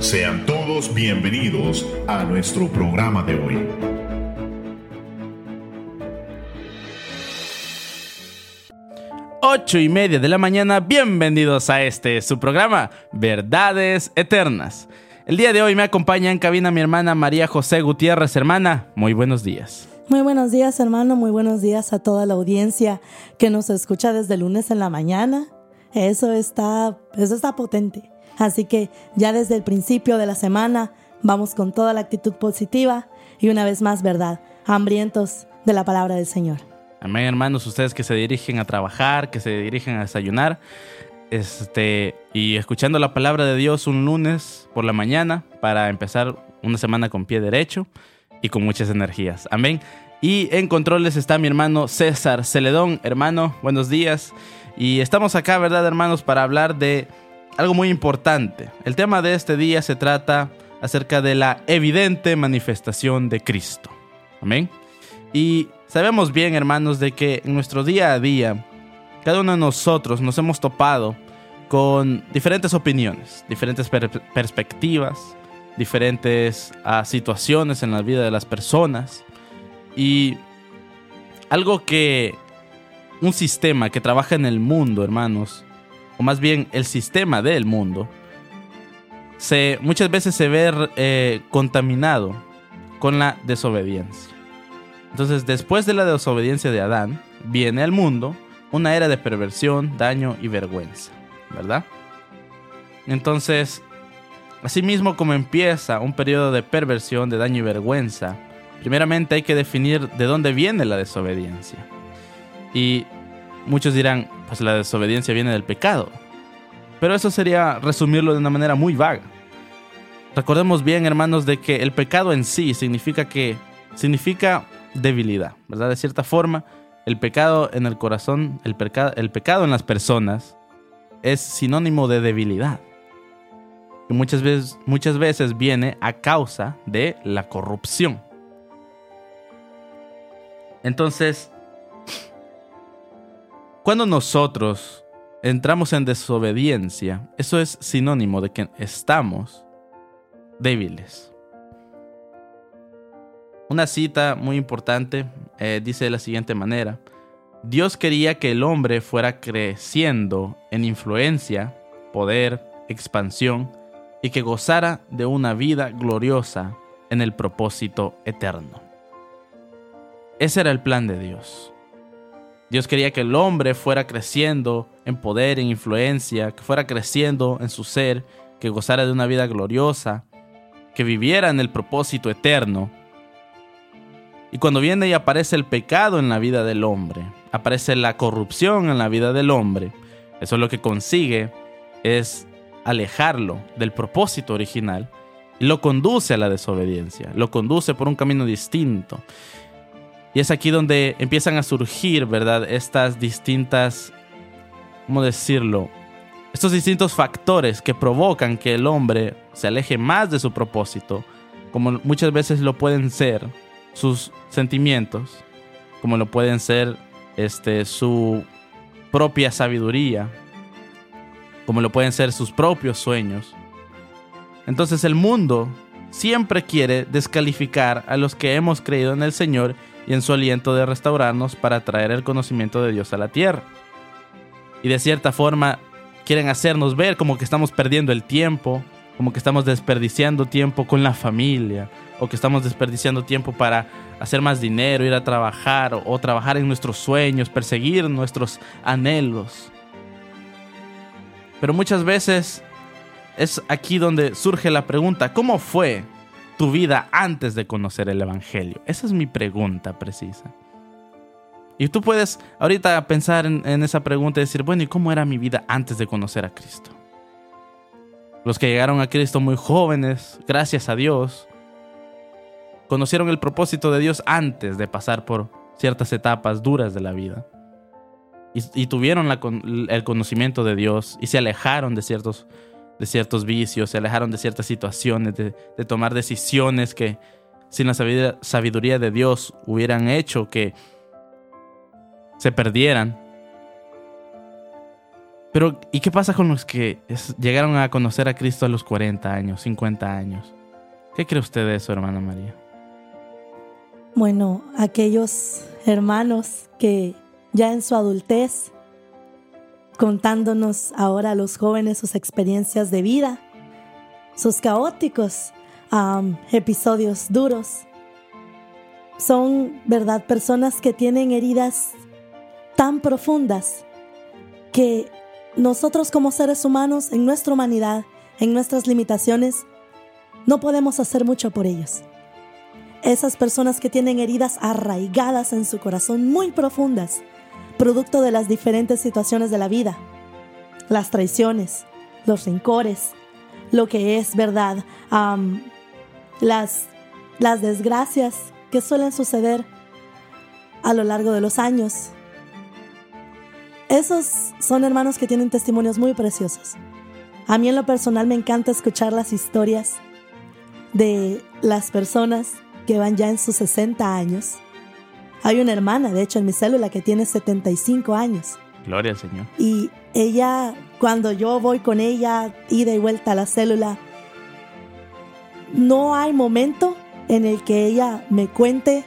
Sean todos bienvenidos a nuestro programa de hoy. Ocho y media de la mañana, bienvenidos a este, su programa, Verdades Eternas. El día de hoy me acompaña en cabina mi hermana María José Gutiérrez. Hermana, muy buenos días. Muy buenos días, hermano. Muy buenos días a toda la audiencia que nos escucha desde lunes en la mañana. Eso está, eso está potente. Así que ya desde el principio de la semana vamos con toda la actitud positiva y una vez más, verdad, hambrientos de la palabra del Señor. Amén, hermanos, ustedes que se dirigen a trabajar, que se dirigen a desayunar, este, y escuchando la palabra de Dios un lunes por la mañana para empezar una semana con pie derecho y con muchas energías. Amén. Y en controles está mi hermano César Celedón. Hermano, buenos días. Y estamos acá, ¿verdad, hermanos, para hablar de algo muy importante. El tema de este día se trata acerca de la evidente manifestación de Cristo. Amén. Y sabemos bien, hermanos, de que en nuestro día a día, cada uno de nosotros nos hemos topado con diferentes opiniones, diferentes perspectivas, diferentes ah, situaciones en la vida de las personas. Y algo que un sistema que trabaja en el mundo, hermanos, o más bien el sistema del mundo, se, muchas veces se ve eh, contaminado con la desobediencia. Entonces, después de la desobediencia de Adán, viene al mundo una era de perversión, daño y vergüenza, ¿verdad? Entonces, asimismo como empieza un periodo de perversión, de daño y vergüenza, primeramente hay que definir de dónde viene la desobediencia. Y muchos dirán, pues la desobediencia viene del pecado. Pero eso sería resumirlo de una manera muy vaga. Recordemos bien, hermanos, de que el pecado en sí significa que significa debilidad, ¿verdad? De cierta forma, el pecado en el corazón, el, el pecado en las personas es sinónimo de debilidad. Que muchas veces, muchas veces viene a causa de la corrupción. Entonces, cuando nosotros entramos en desobediencia, eso es sinónimo de que estamos débiles. Una cita muy importante eh, dice de la siguiente manera, Dios quería que el hombre fuera creciendo en influencia, poder, expansión y que gozara de una vida gloriosa en el propósito eterno. Ese era el plan de Dios. Dios quería que el hombre fuera creciendo en poder, en influencia, que fuera creciendo en su ser, que gozara de una vida gloriosa, que viviera en el propósito eterno. Y cuando viene y aparece el pecado en la vida del hombre, aparece la corrupción en la vida del hombre, eso es lo que consigue es alejarlo del propósito original y lo conduce a la desobediencia, lo conduce por un camino distinto. Y es aquí donde empiezan a surgir, ¿verdad? Estas distintas, ¿cómo decirlo? Estos distintos factores que provocan que el hombre se aleje más de su propósito, como muchas veces lo pueden ser sus sentimientos, como lo pueden ser este, su propia sabiduría, como lo pueden ser sus propios sueños. Entonces el mundo siempre quiere descalificar a los que hemos creído en el Señor y en su aliento de restaurarnos para traer el conocimiento de Dios a la tierra. Y de cierta forma quieren hacernos ver como que estamos perdiendo el tiempo, como que estamos desperdiciando tiempo con la familia, o que estamos desperdiciando tiempo para hacer más dinero, ir a trabajar, o, trabajar en nuestros sueños, perseguir nuestros anhelos. Pero muchas veces es aquí donde surge la pregunta, ¿cómo fue tu vida antes de conocer el Evangelio? Esa es mi pregunta precisa. Y tú puedes ahorita pensar en, esa pregunta y decir, bueno, ¿y cómo era mi vida antes de conocer a Cristo? Los que llegaron a Cristo muy jóvenes, gracias a Dios, conocieron el propósito de Dios antes de pasar por ciertas etapas duras de la vida. Y, tuvieron el conocimiento de Dios y se alejaron de ciertos de ciertos vicios, se alejaron de ciertas situaciones, de, tomar decisiones que sin la sabiduría de Dios hubieran hecho que se perdieran. Pero, ¿y qué pasa con los que llegaron a conocer a Cristo a los 40 años, 50 años? ¿Qué cree usted de eso, hermana María? Bueno, aquellos hermanos que ya en su adultez, contándonos ahora a los jóvenes sus experiencias de vida, sus caóticos episodios duros, son, ¿verdad?, personas que tienen heridas tan profundas que nosotros como seres humanos, en nuestra humanidad, en nuestras limitaciones, no podemos hacer mucho por ellos. Esas personas que tienen heridas arraigadas en su corazón muy profundas, producto de las diferentes situaciones de la vida, las traiciones, los rencores, lo que es verdad, las, las desgracias que suelen suceder a lo largo de los años. Esos son hermanos que tienen testimonios muy preciosos. A mí en lo personal me encanta escuchar las historias de las personas que van ya en sus 60 años. Hay una hermana, de hecho, en mi célula que tiene 75 años. Gloria al Señor. Y ella, cuando yo voy con ella, ida y vuelta a la célula, no hay momento en el que ella me cuente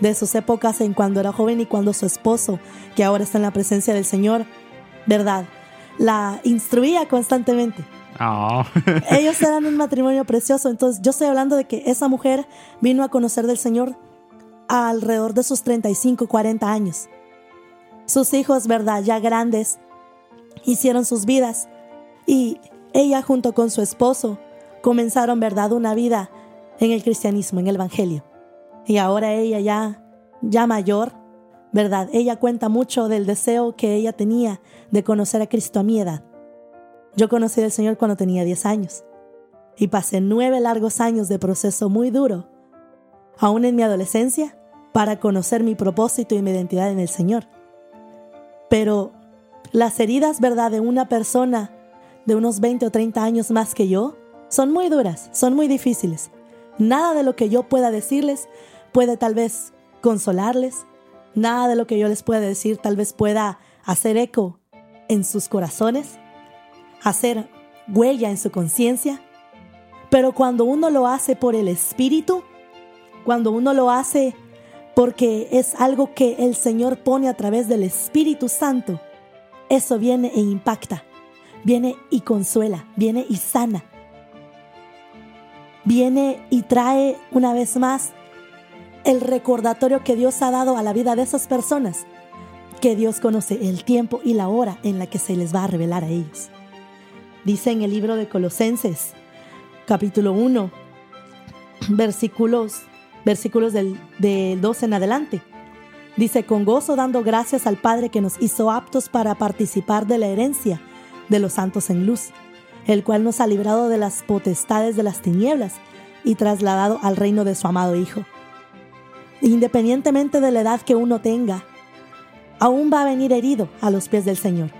de sus épocas en cuando era joven y cuando su esposo, que ahora está en la presencia del Señor, ¿verdad? La instruía constantemente. Oh. Ellos eran un matrimonio precioso, entonces yo estoy hablando de que esa mujer vino a conocer del Señor alrededor de sus 35, 40 años. Sus hijos, ¿verdad? Ya grandes, hicieron sus vidas y ella junto con su esposo comenzaron, ¿verdad?, una vida en el cristianismo, en el Evangelio. Y ahora ella ya, ya mayor, ¿verdad? Ella cuenta mucho del deseo que ella tenía de conocer a Cristo a mi edad. Yo conocí al Señor cuando tenía 10 años y pasé nueve largos años de proceso muy duro, aún en mi adolescencia, para conocer mi propósito y mi identidad en el Señor. Pero las heridas, ¿verdad?, de una persona de unos 20 o 30 años más que yo, son muy duras, son muy difíciles. Nada de lo que yo pueda decirles puede tal vez consolarles. Nada de lo que yo les pueda decir tal vez pueda hacer eco en sus corazones, hacer huella en su conciencia. Pero cuando uno lo hace por el Espíritu, cuando uno lo hace porque es algo que el Señor pone a través del Espíritu Santo, eso viene e impacta, viene y consuela, viene y sana, viene y trae una vez más el recordatorio que Dios ha dado a la vida de esas personas, que Dios conoce el tiempo y la hora en la que se les va a revelar a ellos. Dice en el libro de Colosenses, capítulo 1, versículos, versículos del, del 12 en adelante. Dice, con gozo dando gracias al Padre que nos hizo aptos para participar de la herencia de los santos en luz el cual nos ha librado de las potestades de las tinieblas y trasladado al reino de su amado Hijo. Independientemente de la edad que uno tenga, aún va a venir herido a los pies del Señor.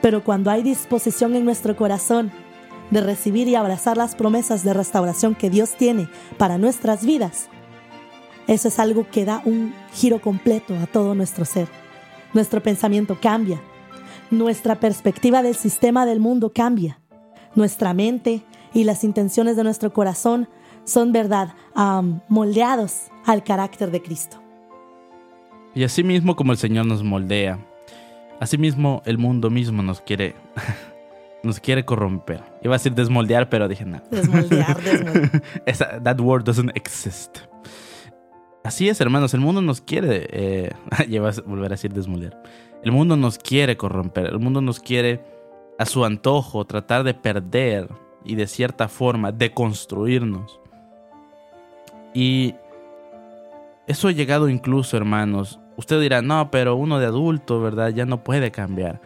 Pero cuando hay disposición en nuestro corazón de recibir y abrazar las promesas de restauración que Dios tiene para nuestras vidas, eso es algo que da un giro completo a todo nuestro ser. Nuestro pensamiento cambia, nuestra perspectiva del sistema del mundo cambia. Nuestra mente y las intenciones de nuestro corazón son verdad, moldeados al carácter de Cristo. Y así mismo como el Señor nos moldea, así mismo el mundo mismo nos quiere, nos quiere corromper. Iba a decir desmoldear, pero dije nada. Desmoldear, desmoldear. that word doesn't exist. Así es, hermanos, el mundo nos quiere, eh, a volver a decir desmoldear. El mundo nos quiere corromper, el mundo nos quiere a su antojo, tratar de perder y de cierta forma deconstruirnos. Y eso ha llegado incluso, hermanos. Usted dirá, no, pero uno de adulto, ¿verdad? Ya no puede cambiar.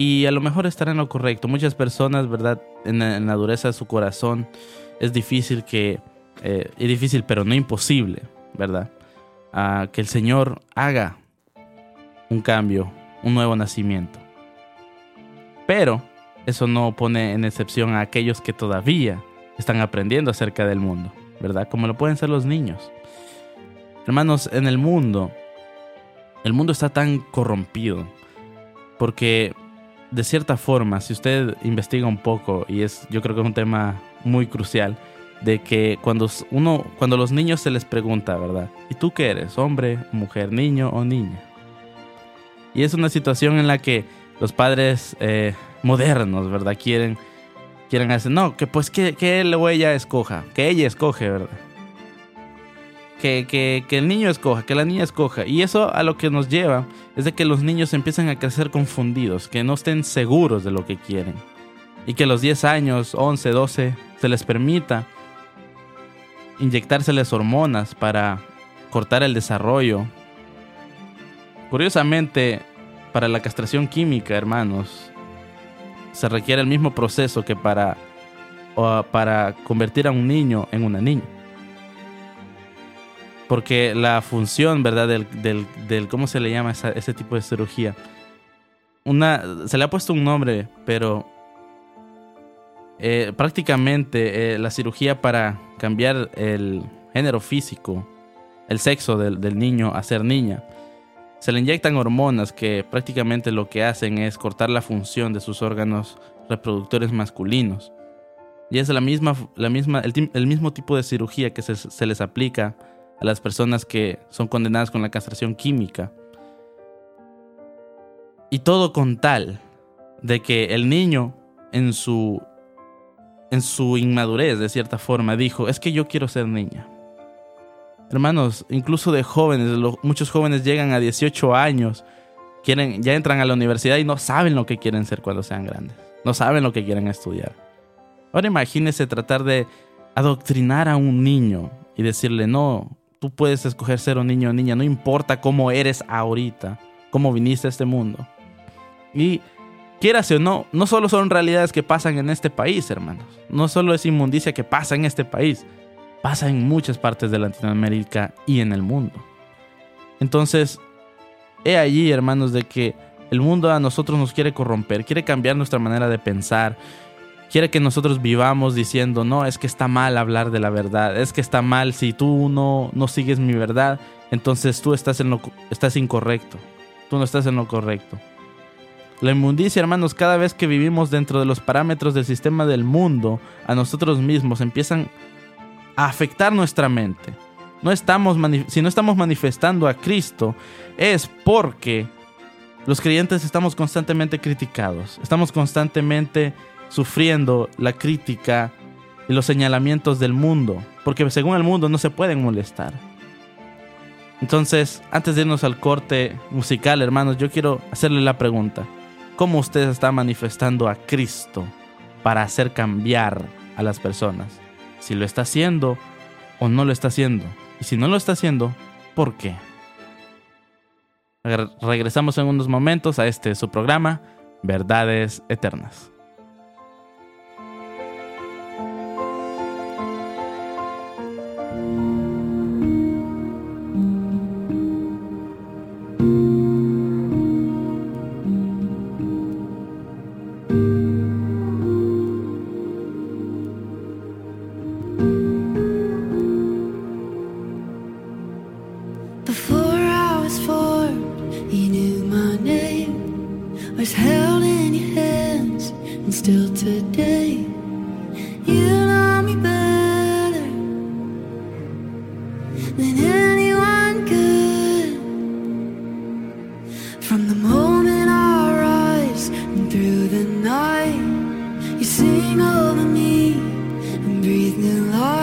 Y a lo mejor estará en lo correcto. Muchas personas, ¿verdad? En, la dureza de su corazón es difícil que... Eh, es difícil, pero no imposible, ¿verdad? que el Señor haga un cambio, un nuevo nacimiento. Pero eso no pone en excepción a aquellos que todavía están aprendiendo acerca del mundo, ¿verdad? Como lo pueden ser los niños. Hermanos, en el mundo, el mundo está tan corrompido porque de cierta forma, si usted investiga un poco, y es, yo creo que es un tema muy crucial, de que cuando uno, cuando los niños se les pregunta, ¿verdad? ¿Y tú qué eres? ¿Hombre, mujer, niño o niña? Y es una situación en la que los padres eh, modernos, ¿verdad? Quieren, quieren hacer, no, que pues que, que él o ella escoja, que ella escoge, ¿verdad? Que, que, el niño escoja, que la niña escoja. Y eso a lo que nos lleva es de que los niños empiezan a crecer confundidos, que no estén seguros de lo que quieren. Y que a los 10 años, 11, 12, se les permita inyectárseles hormonas para cortar el desarrollo. Curiosamente, para la castración química, hermanos, se requiere el mismo proceso que para, para convertir a un niño en una niña. Porque la función, ¿verdad? Del, ¿cómo se le llama ese tipo de cirugía? Una, se le ha puesto un nombre, pero eh, prácticamente eh, la cirugía para cambiar el género físico, el sexo del, del, niño a ser niña, se le inyectan hormonas que prácticamente lo que hacen es cortar la función de sus órganos reproductores masculinos. Y es la misma, la misma, el, mismo tipo de cirugía que se, se les aplica a las personas que son condenadas con la castración química. Y todo con tal de que el niño en su en su inmadurez, de cierta forma, dijo, es que yo quiero ser niña. Hermanos, incluso de jóvenes, muchos jóvenes llegan a 18 años, quieren, ya entran a la universidad y no saben lo que quieren ser cuando sean grandes. No saben lo que quieren estudiar. Ahora imagínese tratar de adoctrinar a un niño y decirle, no, tú puedes escoger ser un niño o niña, no importa cómo eres ahorita, cómo viniste a este mundo. Y quieras o no, no solo son realidades que pasan en este país, hermanos. No solo es inmundicia que pasa en este país, pasa en muchas partes de Latinoamérica y en el mundo. Entonces, he allí, hermanos, de que el mundo a nosotros nos quiere corromper, quiere cambiar nuestra manera de pensar, quiere que nosotros vivamos diciendo, no, es que está mal hablar de la verdad, es que está mal si tú no, no sigues mi verdad, entonces tú estás, en lo, estás incorrecto, tú no estás en lo correcto. La inmundicia, hermanos, cada vez que vivimos dentro de los parámetros del sistema del mundo, a nosotros mismos empiezan a afectar nuestra mente. No estamos si no estamos manifestando a Cristo, es porque los creyentes estamos constantemente criticados, estamos constantemente sufriendo la crítica y los señalamientos del mundo, porque según el mundo no se pueden molestar. Entonces, antes de irnos al corte musical, hermanos, yo quiero hacerle la pregunta cómo usted está manifestando a Cristo para hacer cambiar a las personas. Si lo está haciendo o no lo está haciendo. Y si no lo está haciendo, ¿por qué? Regresamos en unos momentos a este su programa, Verdades Eternas. sing over me and breathe new life.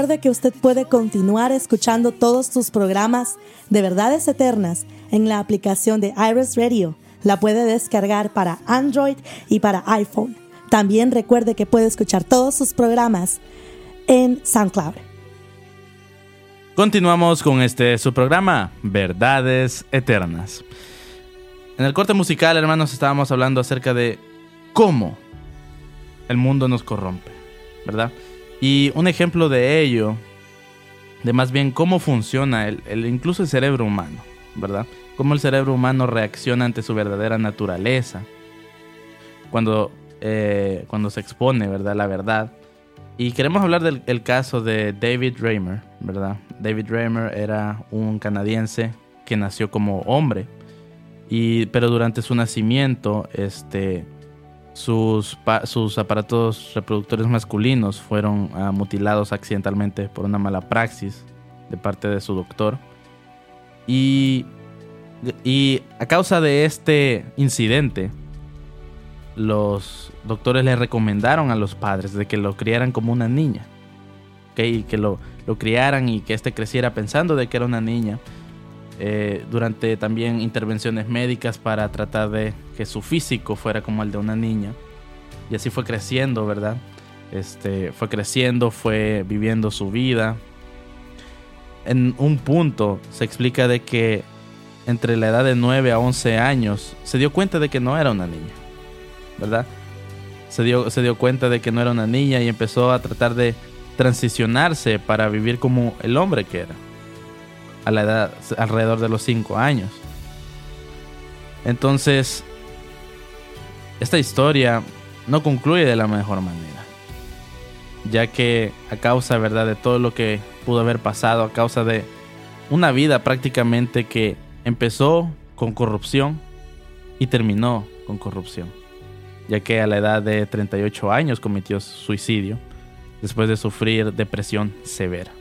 Recuerde que usted puede continuar escuchando todos sus programas de verdades eternas en la aplicación de Iris Radio. La puede descargar para Android y para iPhone. También recuerde que puede escuchar todos sus programas en SoundCloud. Continuamos con este su programa, Verdades Eternas. En el corte musical, hermanos, estábamos hablando acerca de cómo el mundo nos corrompe, ¿verdad? Y un ejemplo de ello, de más bien cómo funciona el, incluso el cerebro humano, ¿verdad? Cómo el cerebro humano reacciona ante su verdadera naturaleza cuando, eh, cuando se expone, ¿verdad? La verdad. Y queremos hablar del caso de David Raymer, ¿verdad? David Raymer era un canadiense que nació como hombre, y, pero durante su nacimiento, este, sus, sus aparatos reproductores masculinos fueron ah, mutilados accidentalmente por una mala praxis de parte de su doctor. Y, y a causa de este incidente, los doctores le recomendaron a los padres de que lo criaran como una niña. Y que lo, lo criaran y que éste creciera pensando de que era una niña. Eh, durante también intervenciones médicas para tratar de que su físico fuera como el de una niña. Y así fue creciendo, ¿verdad? Este, fue creciendo, fue viviendo su vida. En un punto se explica de que entre la edad de 9 a 11 años se dio cuenta de que no era una niña, ¿verdad? Se dio, se dio cuenta de que no era una niña y empezó a tratar de transicionarse para vivir como el hombre que era a la edad alrededor de los 5 años. Entonces, esta historia no concluye de la mejor manera, ya que a causa, ¿verdad?, de todo lo que pudo haber pasado, a causa de una vida prácticamente que empezó con corrupción y terminó con corrupción, ya que a la edad de 38 años cometió suicidio después de sufrir depresión severa.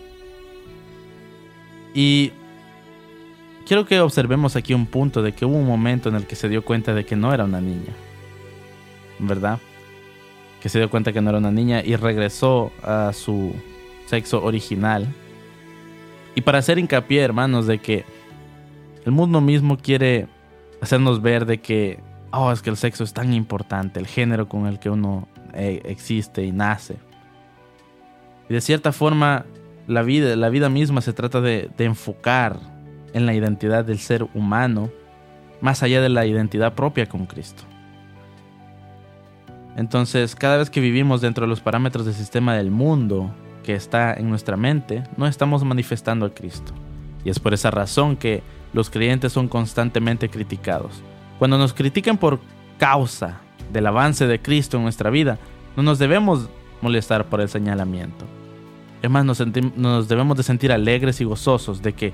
Y quiero que observemos aquí un punto de que hubo un momento en el que se dio cuenta de que no era una niña. ¿Verdad? Que se dio cuenta que no era una niña y regresó a su sexo original. Y para hacer hincapié, hermanos, de que el mundo mismo quiere hacernos ver de que, oh, es que el sexo es tan importante, el género con el que uno eh, existe y nace. Y de cierta forma, la vida, la vida misma se trata de, enfocar en la identidad del ser humano más allá de la identidad propia con Cristo. Entonces, cada vez que vivimos dentro de los parámetros del sistema del mundo que está en nuestra mente, no estamos manifestando a Cristo. Y es por esa razón que los creyentes son constantemente criticados. Cuando nos critican por causa del avance de Cristo en nuestra vida, no nos debemos molestar por el señalamiento. Es más, nos, debemos de sentir alegres y gozosos de que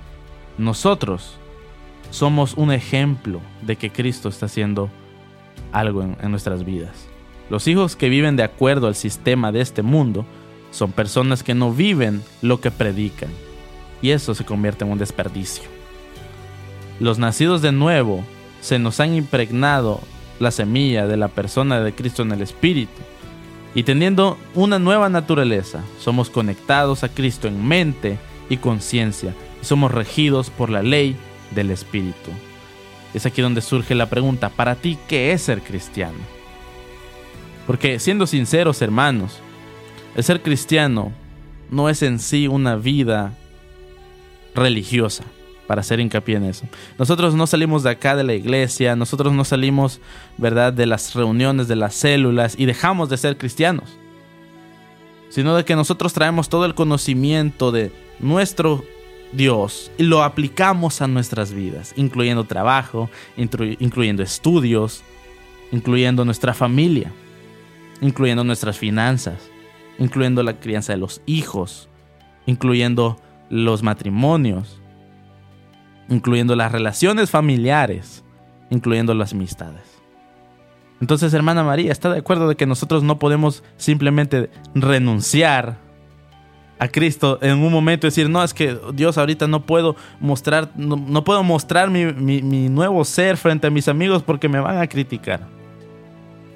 nosotros somos un ejemplo de que Cristo está haciendo algo en, en nuestras vidas. Los hijos que viven de acuerdo al sistema de este mundo son personas que no viven lo que predican y eso se convierte en un desperdicio. Los nacidos de nuevo se nos han impregnado la semilla de la persona de Cristo en el Espíritu y teniendo una nueva naturaleza, somos conectados a Cristo en mente y conciencia y somos regidos por la ley del Espíritu. Es aquí donde surge la pregunta, para ti, ¿qué es ser cristiano? Porque siendo sinceros, hermanos, el ser cristiano no es en sí una vida religiosa para hacer hincapié en eso. Nosotros no salimos de acá de la iglesia, nosotros no salimos, ¿verdad?, de las reuniones, de las células y dejamos de ser cristianos. Sino de que nosotros traemos todo el conocimiento de nuestro Dios y lo aplicamos a nuestras vidas, incluyendo trabajo, incluyendo estudios, incluyendo nuestra familia, incluyendo nuestras finanzas, incluyendo la crianza de los hijos, incluyendo los matrimonios, incluyendo las relaciones familiares, incluyendo las amistades. Entonces, hermana María, ¿está de acuerdo de que nosotros no podemos simplemente renunciar a Cristo en un momento decir, no, es que Dios ahorita no puedo mostrar, no, puedo mostrar mi, mi, nuevo ser frente a mis amigos porque me van a criticar?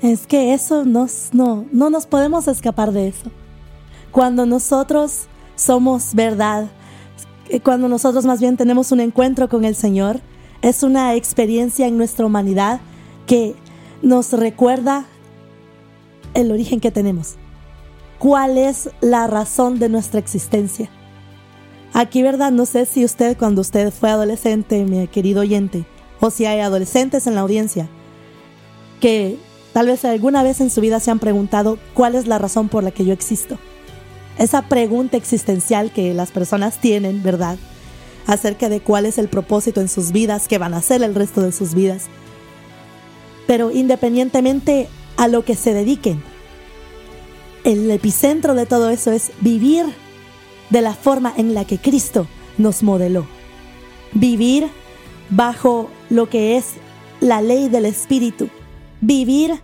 Es que eso nos, no, no nos podemos escapar de eso. Cuando nosotros somos verdad, cuando nosotros más bien tenemos un encuentro con el Señor, es una experiencia en nuestra humanidad que nos recuerda el origen que tenemos. ¿Cuál es la razón de nuestra existencia? Aquí, ¿verdad? No sé si usted, cuando usted fue adolescente, mi querido oyente, o si hay adolescentes en la audiencia, que tal vez alguna vez en su vida se han preguntado cuál es la razón por la que yo existo. Esa pregunta existencial que las personas tienen, ¿verdad? Acerca de cuál es el propósito en sus vidas, qué van a hacer el resto de sus vidas. Pero independientemente a lo que se dediquen, el epicentro de todo eso es vivir de la forma en la que Cristo nos modeló. Vivir bajo lo que es la ley del Espíritu. Vivir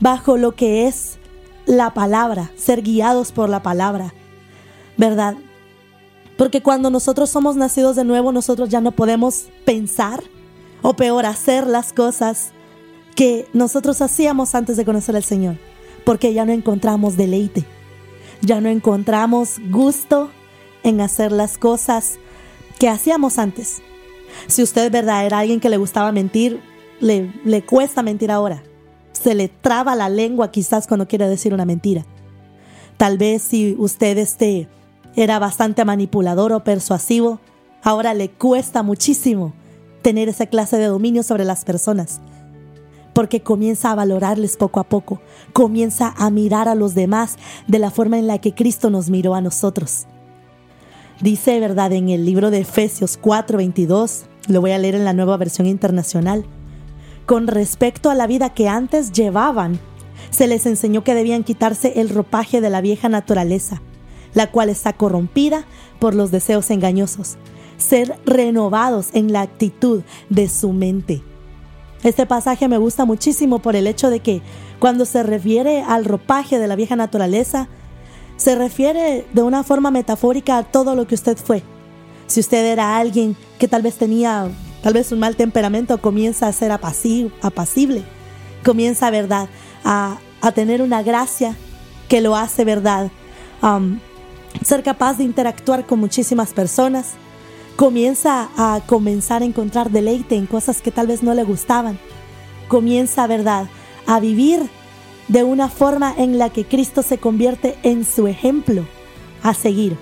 bajo lo que es la palabra, ser guiados por la palabra. ¿Verdad? Porque cuando nosotros somos nacidos de nuevo, nosotros ya no podemos pensar o peor hacer las cosas que nosotros hacíamos antes de conocer al Señor. Porque ya no encontramos deleite. Ya no encontramos gusto en hacer las cosas que hacíamos antes. Si usted verdad era alguien que le gustaba mentir, le, le cuesta mentir ahora. Se le traba la lengua quizás cuando quiere decir una mentira. Tal vez si usted este, era bastante manipulador o persuasivo, ahora le cuesta muchísimo tener esa clase de dominio sobre las personas. Porque comienza a valorarles poco a poco, comienza a mirar a los demás de la forma en la que Cristo nos miró a nosotros. Dice, verdad, en el libro de Efesios 4:22, lo voy a leer en la nueva versión internacional. Con respecto a la vida que antes llevaban, se les enseñó que debían quitarse el ropaje de la vieja naturaleza, la cual está corrompida por los deseos engañosos, ser renovados en la actitud de su mente. Este pasaje me gusta muchísimo por el hecho de que cuando se refiere al ropaje de la vieja naturaleza, se refiere de una forma metafórica a todo lo que usted fue. Si usted era alguien que tal vez tenía tal vez un mal temperamento, comienza a ser apacible, comienza, ¿verdad?, a, tener una gracia que lo hace, ¿verdad?, ser capaz de interactuar con muchísimas personas, comienza a comenzar a encontrar deleite en cosas que tal vez no le gustaban, comienza, ¿verdad?, a vivir de una forma en la que Cristo se convierte en su ejemplo a seguir.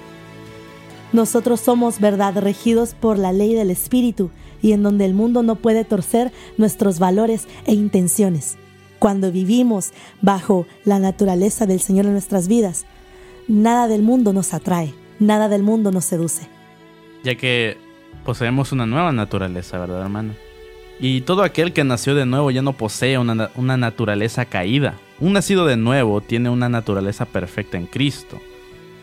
Nosotros somos, verdad, regidos por la ley del Espíritu y en donde el mundo no puede torcer nuestros valores e intenciones. Cuando vivimos bajo la naturaleza del Señor en nuestras vidas, nada del mundo nos atrae, nada del mundo nos seduce. Ya que poseemos una nueva naturaleza, ¿verdad, hermano? Y todo aquel que nació de nuevo ya no posee una, una naturaleza caída, un nacido de nuevo tiene una naturaleza perfecta en Cristo.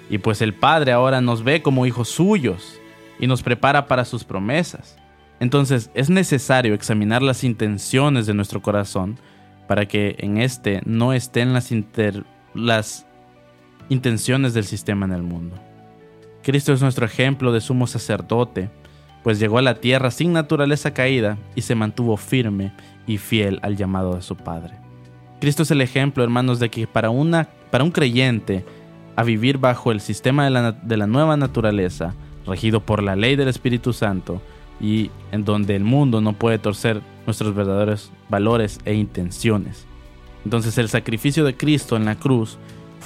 Y pues el Padre ahora nos ve como hijos suyos y nos prepara para sus promesas. Entonces es necesario examinar las intenciones de nuestro corazón para que en este no estén las, las intenciones del sistema en el mundo. Cristo es nuestro ejemplo de sumo sacerdote, pues llegó a la tierra sin naturaleza caída y se mantuvo firme y fiel al llamado de su Padre. Cristo es el ejemplo, hermanos, de que para, una, para un creyente a vivir bajo el sistema de la, de la nueva naturaleza, regido por la ley del Espíritu Santo, y en donde el mundo no puede torcer nuestros verdaderos valores e intenciones. Entonces el sacrificio de Cristo en la cruz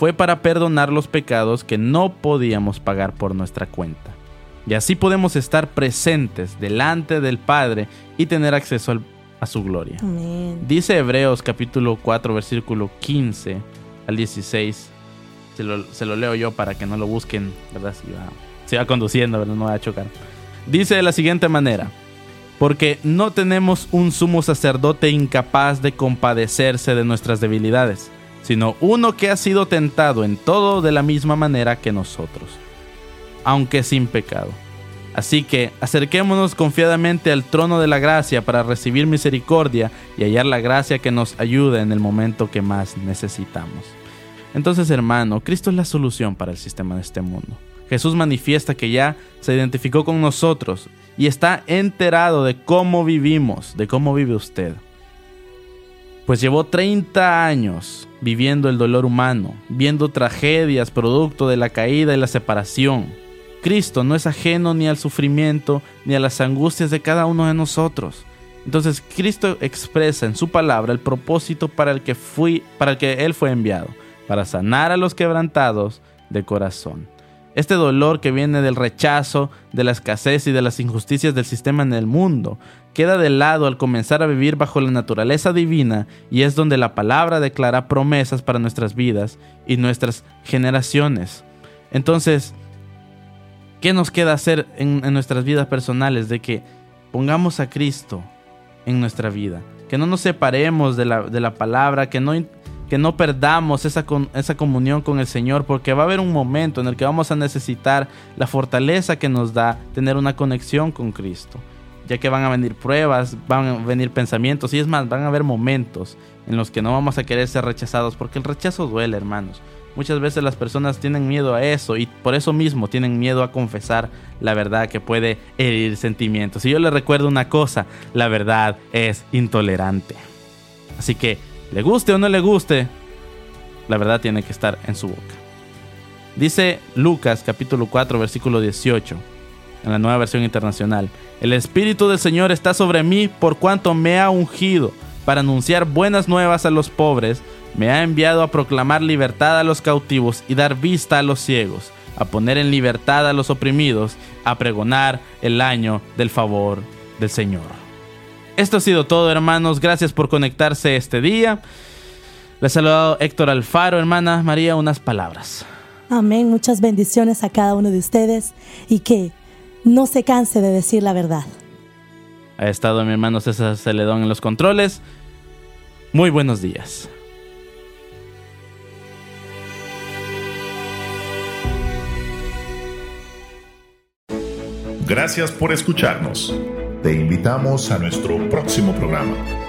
fue para perdonar los pecados que no podíamos pagar por nuestra cuenta. Y así podemos estar presentes delante del Padre y tener acceso al a su gloria. Dice Hebreos capítulo 4 versículo 15 al 16. Se lo, leo yo para que no lo busquen, ¿verdad? Si va, se va conduciendo, ¿verdad? No va a chocar. Dice de la siguiente manera. Porque no tenemos un sumo sacerdote incapaz de compadecerse de nuestras debilidades, sino uno que ha sido tentado en todo de la misma manera que nosotros, aunque sin pecado. Así que acerquémonos confiadamente al trono de la gracia para recibir misericordia y hallar la gracia que nos ayude en el momento que más necesitamos. Entonces, hermano, Cristo es la solución para el sistema de este mundo. Jesús manifiesta que ya se identificó con nosotros y está enterado de cómo vivimos, de cómo vive usted. Pues llevó 30 años viviendo el dolor humano, viendo tragedias producto de la caída y la separación. Cristo no es ajeno ni al sufrimiento ni a las angustias de cada uno de nosotros. Entonces Cristo expresa en su palabra el propósito para el que fui, para el que él fue enviado, para sanar a los quebrantados de corazón. Este dolor que viene del rechazo, de la escasez y de las injusticias del sistema en el mundo queda de lado al comenzar a vivir bajo la naturaleza divina y es donde la palabra declara promesas para nuestras vidas y nuestras generaciones. Entonces, ¿qué nos queda hacer en, nuestras vidas personales? De que pongamos a Cristo en nuestra vida, que no nos separemos de la, de la palabra, que no que no perdamos esa, esa comunión con el Señor, porque va a haber un momento en el que vamos a necesitar la fortaleza que nos da tener una conexión con Cristo, ya que van a venir pruebas, van a venir pensamientos, y es más, van a haber momentos en los que no vamos a querer ser rechazados, porque el rechazo duele, hermanos. Muchas veces las personas tienen miedo a eso y por eso mismo tienen miedo a confesar la verdad que puede herir sentimientos. Y yo les recuerdo una cosa, la verdad es intolerante. Así que le guste o no le guste, la verdad tiene que estar en su boca. Dice Lucas capítulo 4 versículo 18 en la nueva versión internacional. El Espíritu del Señor está sobre mí por cuanto me ha ungido para anunciar buenas nuevas a los pobres, me ha enviado a proclamar libertad a los cautivos y dar vista a los ciegos, a poner en libertad a los oprimidos, a pregonar el año del favor del Señor. Esto ha sido todo, hermanos. Gracias por conectarse este día. Les ha saludado Héctor Alfaro, hermana María, unas palabras. Amén. Muchas bendiciones a cada uno de ustedes y que no se canse de decir la verdad. Ha estado mi hermano César Celedón en los controles. Muy buenos días. Gracias por escucharnos. Te invitamos a nuestro próximo programa